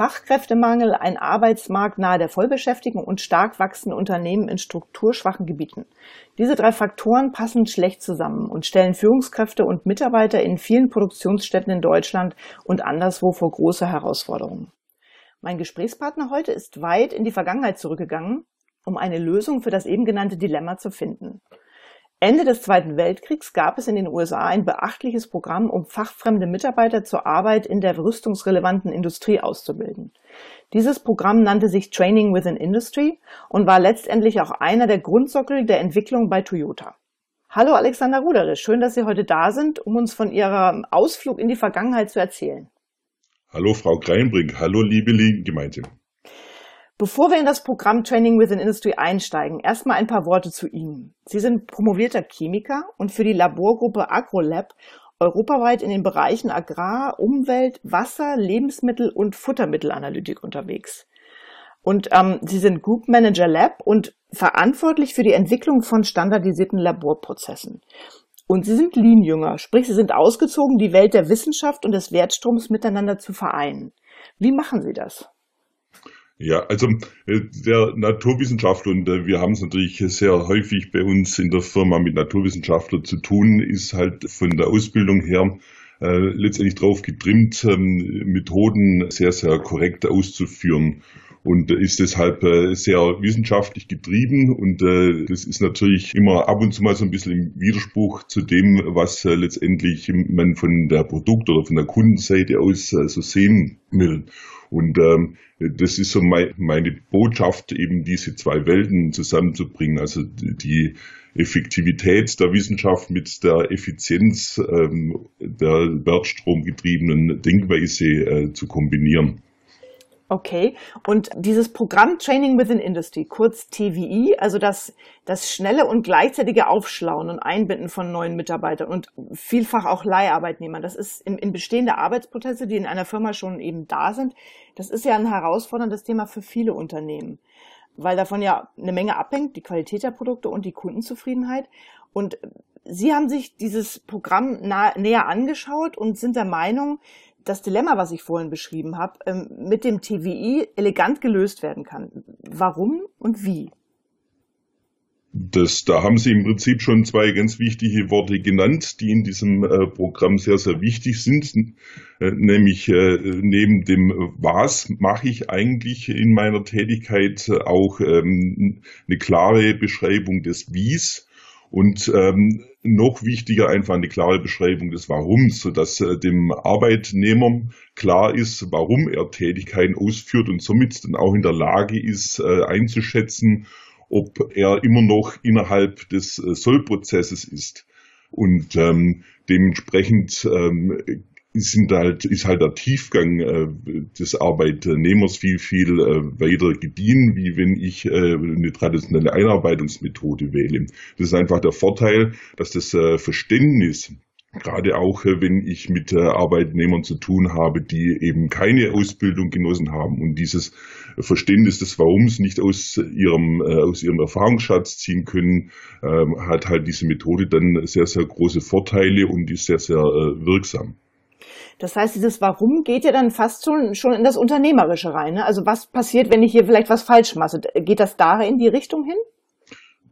Fachkräftemangel, ein Arbeitsmarkt nahe der Vollbeschäftigung und stark wachsende Unternehmen in strukturschwachen Gebieten. Diese drei Faktoren passen schlecht zusammen und stellen Führungskräfte und Mitarbeiter in vielen Produktionsstätten in Deutschland und anderswo vor große Herausforderungen. Mein Gesprächspartner heute ist weit in die Vergangenheit zurückgegangen, um eine Lösung für das eben genannte Dilemma zu finden. Ende des Zweiten Weltkriegs gab es in den USA ein beachtliches Programm, um fachfremde Mitarbeiter zur Arbeit in der rüstungsrelevanten Industrie auszubilden. Dieses Programm nannte sich Training Within Industry und war letztendlich auch einer der Grundsockel der Entwicklung bei Toyota. Hallo Alexander Ruderisch, schön, dass Sie heute da sind, um uns von Ihrem Ausflug in die Vergangenheit zu erzählen. Hallo Frau Kreinbrink, hallo liebe Gemeinde. Bevor wir in das Programm Training Within Industry einsteigen, erstmal ein paar Worte zu Ihnen. Sie sind promovierter Chemiker und für die Laborgruppe AgroLab europaweit in den Bereichen Agrar, Umwelt, Wasser, Lebensmittel und Futtermittelanalytik unterwegs. Und ähm, Sie sind Group Manager Lab und verantwortlich für die Entwicklung von standardisierten Laborprozessen. Und Sie sind Lean-Jünger, sprich Sie sind ausgezogen, die Welt der Wissenschaft und des Wertstroms miteinander zu vereinen. Wie machen Sie das? Ja, also äh, der Naturwissenschaftler, und äh, wir haben es natürlich sehr häufig bei uns in der Firma mit Naturwissenschaftlern zu tun, ist halt von der Ausbildung her äh, letztendlich darauf getrimmt, ähm, Methoden sehr, sehr korrekt auszuführen und ist deshalb äh, sehr wissenschaftlich getrieben und das ist natürlich immer ab und zu mal so ein bisschen im Widerspruch zu dem, was letztendlich man von der Produkt- oder von der Kundenseite aus so sehen will. Und ähm, das ist so mein, meine Botschaft, eben diese zwei Welten zusammenzubringen. Also die Effektivität der Wissenschaft mit der Effizienz ähm, der wertstromgetriebenen Denkweise äh, zu kombinieren. Okay. Und dieses Programm Training Within Industry, kurz TVI, also das, das schnelle und gleichzeitige Aufschlauen und Einbinden von neuen Mitarbeitern und vielfach auch Leiharbeitnehmern, das ist in, in bestehende Arbeitsprozesse, die in einer Firma schon eben da sind, das ist ja ein herausforderndes Thema für viele Unternehmen, weil davon ja eine Menge abhängt, die Qualität der Produkte und die Kundenzufriedenheit. Und Sie haben sich dieses Programm nah, näher angeschaut und sind der Meinung, das Dilemma, was ich vorhin beschrieben habe, ähm, mit dem TVI elegant gelöst werden kann. Warum und wie? Das, da haben Sie im Prinzip schon zwei ganz wichtige Worte genannt, die in diesem äh, Programm sehr, sehr wichtig sind. Äh, nämlich äh, neben dem Was mache ich eigentlich in meiner Tätigkeit auch ähm, eine klare Beschreibung des Wies und ähm, noch wichtiger einfach eine klare Beschreibung des Warums, sodass äh, dem Arbeitnehmer klar ist, warum er Tätigkeiten ausführt und somit dann auch in der Lage ist, äh, einzuschätzen, ob er immer noch innerhalb des äh, Sollprozesses ist. Und ähm, dementsprechend ähm, sind halt, ist halt der Tiefgang äh, des Arbeitnehmers viel, viel äh, weiter gediehen, wie wenn ich äh, eine traditionelle Einarbeitungsmethode wähle. Das ist einfach der Vorteil, dass das äh, Verständnis Gerade auch, äh, wenn ich mit äh, Arbeitnehmern zu tun habe, die eben keine Ausbildung genossen haben und dieses Verständnis des Warums nicht aus ihrem, äh, aus ihrem Erfahrungsschatz ziehen können, ähm, hat halt diese Methode dann sehr, sehr große Vorteile und ist sehr, sehr wirksam. Das heißt, dieses Warum geht ja dann fast schon, schon in das Unternehmerische rein. Ne? Also was passiert, wenn ich hier vielleicht was falsch mache? Geht das da in die Richtung hin?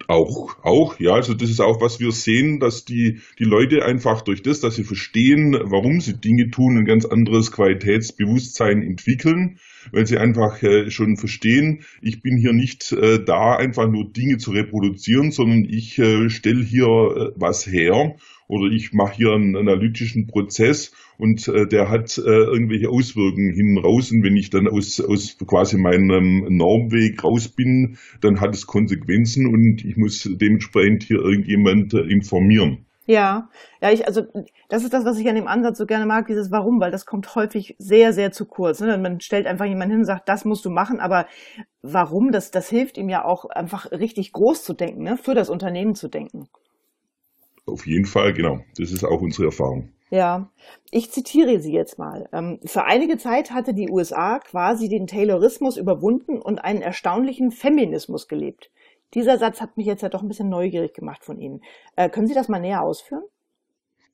Auch, auch, ja, also das ist auch, was wir sehen, dass die, die Leute einfach durch das, dass sie verstehen, warum sie Dinge tun, ein ganz anderes Qualitätsbewusstsein entwickeln, weil sie einfach äh, schon verstehen, ich bin hier nicht äh, da, einfach nur Dinge zu reproduzieren, sondern ich äh, stelle hier äh, was her oder ich mache hier einen analytischen Prozess und äh, der hat äh, irgendwelche Auswirkungen hinten raus und wenn ich dann aus, aus quasi meinem Normweg raus bin, dann hat es Konsequenzen und ich muss dementsprechend hier irgendjemand äh, informieren. Ja, ja, ich, also das ist das, was ich an dem Ansatz so gerne mag, dieses Warum, weil das kommt häufig sehr, sehr zu kurz. Ne? Man stellt einfach jemanden hin und sagt, das musst du machen, aber warum, das, das hilft ihm ja auch einfach richtig groß zu denken, ne? für das Unternehmen zu denken. Auf jeden Fall, genau. Das ist auch unsere Erfahrung. Ja, ich zitiere Sie jetzt mal. Ähm, für einige Zeit hatte die USA quasi den Taylorismus überwunden und einen erstaunlichen Feminismus gelebt. Dieser Satz hat mich jetzt ja doch ein bisschen neugierig gemacht von Ihnen. Äh, können Sie das mal näher ausführen?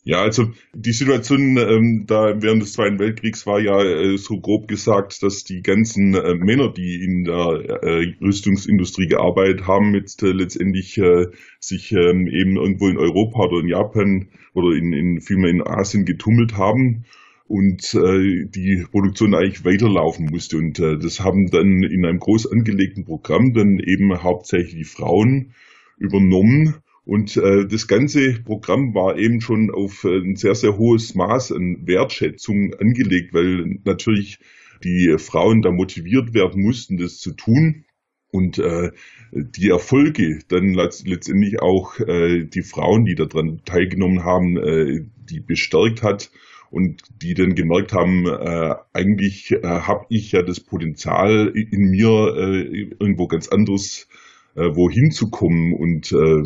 Ja, also die Situation ähm, da während des Zweiten Weltkriegs war ja äh, so grob gesagt, dass die ganzen äh, Männer, die in der äh, Rüstungsindustrie gearbeitet haben, jetzt äh, letztendlich äh, sich ähm, eben irgendwo in Europa oder in Japan oder in, in vielmehr in Asien getummelt haben und äh, die Produktion eigentlich weiterlaufen musste. Und äh, das haben dann in einem groß angelegten Programm dann eben hauptsächlich die Frauen übernommen und äh, das ganze Programm war eben schon auf äh, ein sehr, sehr hohes Maß an Wertschätzung angelegt, weil natürlich die Frauen da motiviert werden mussten, das zu tun. Und äh, die Erfolge dann letztendlich auch äh, die Frauen, die daran teilgenommen haben, äh, die bestärkt hat und die dann gemerkt haben, äh, eigentlich äh, habe ich ja das Potenzial in mir äh, irgendwo ganz anderes wohin zu kommen und äh,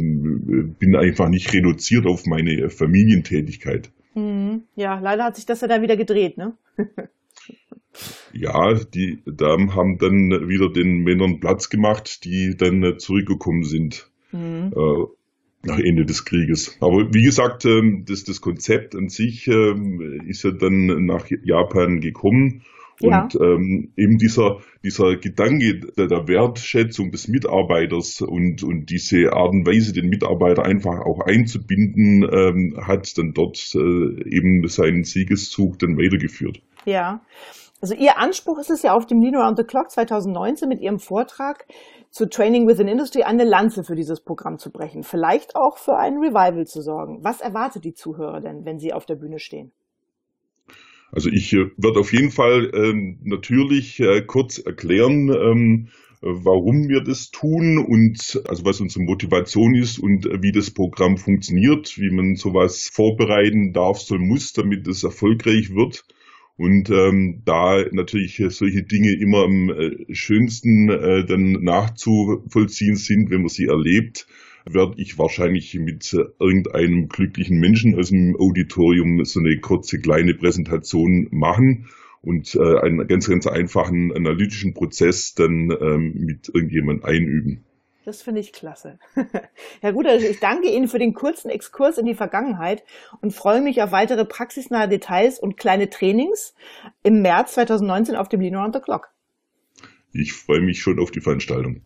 bin einfach nicht reduziert auf meine Familientätigkeit. Mhm. Ja, leider hat sich das ja dann wieder gedreht, ne? ja, die Damen haben dann wieder den Männern Platz gemacht, die dann zurückgekommen sind. Mhm. Äh, nach Ende des Krieges. Aber wie gesagt, ähm, das, das Konzept an sich ähm, ist ja dann nach Japan gekommen ja. Und ähm, eben dieser, dieser Gedanke der, der, Wertschätzung des Mitarbeiters und, und diese Art und Weise, den Mitarbeiter einfach auch einzubinden, ähm, hat dann dort äh, eben seinen Siegeszug dann weitergeführt. Ja. Also Ihr Anspruch ist es ja auf dem Lean Around the Clock 2019 mit Ihrem Vortrag zu Training Within Industry eine Lanze für dieses Programm zu brechen, vielleicht auch für ein Revival zu sorgen. Was erwartet die Zuhörer denn, wenn sie auf der Bühne stehen? Also ich äh, werde auf jeden Fall ähm, natürlich äh, kurz erklären, ähm, warum wir das tun und also was unsere Motivation ist und äh, wie das Programm funktioniert, wie man sowas vorbereiten darf, soll, muss, damit es erfolgreich wird. Und ähm, da natürlich solche Dinge immer am äh, schönsten äh, dann nachzuvollziehen sind, wenn man sie erlebt, werde ich wahrscheinlich mit irgendeinem glücklichen Menschen aus dem Auditorium so eine kurze kleine Präsentation machen und äh, einen ganz, ganz einfachen analytischen Prozess dann ähm, mit irgendjemand einüben. Das finde ich klasse. Herr Ruder, ich danke Ihnen für den kurzen Exkurs in die Vergangenheit und freue mich auf weitere praxisnahe Details und kleine Trainings im März 2019 auf dem Lean Around the Clock. Ich freue mich schon auf die Veranstaltung.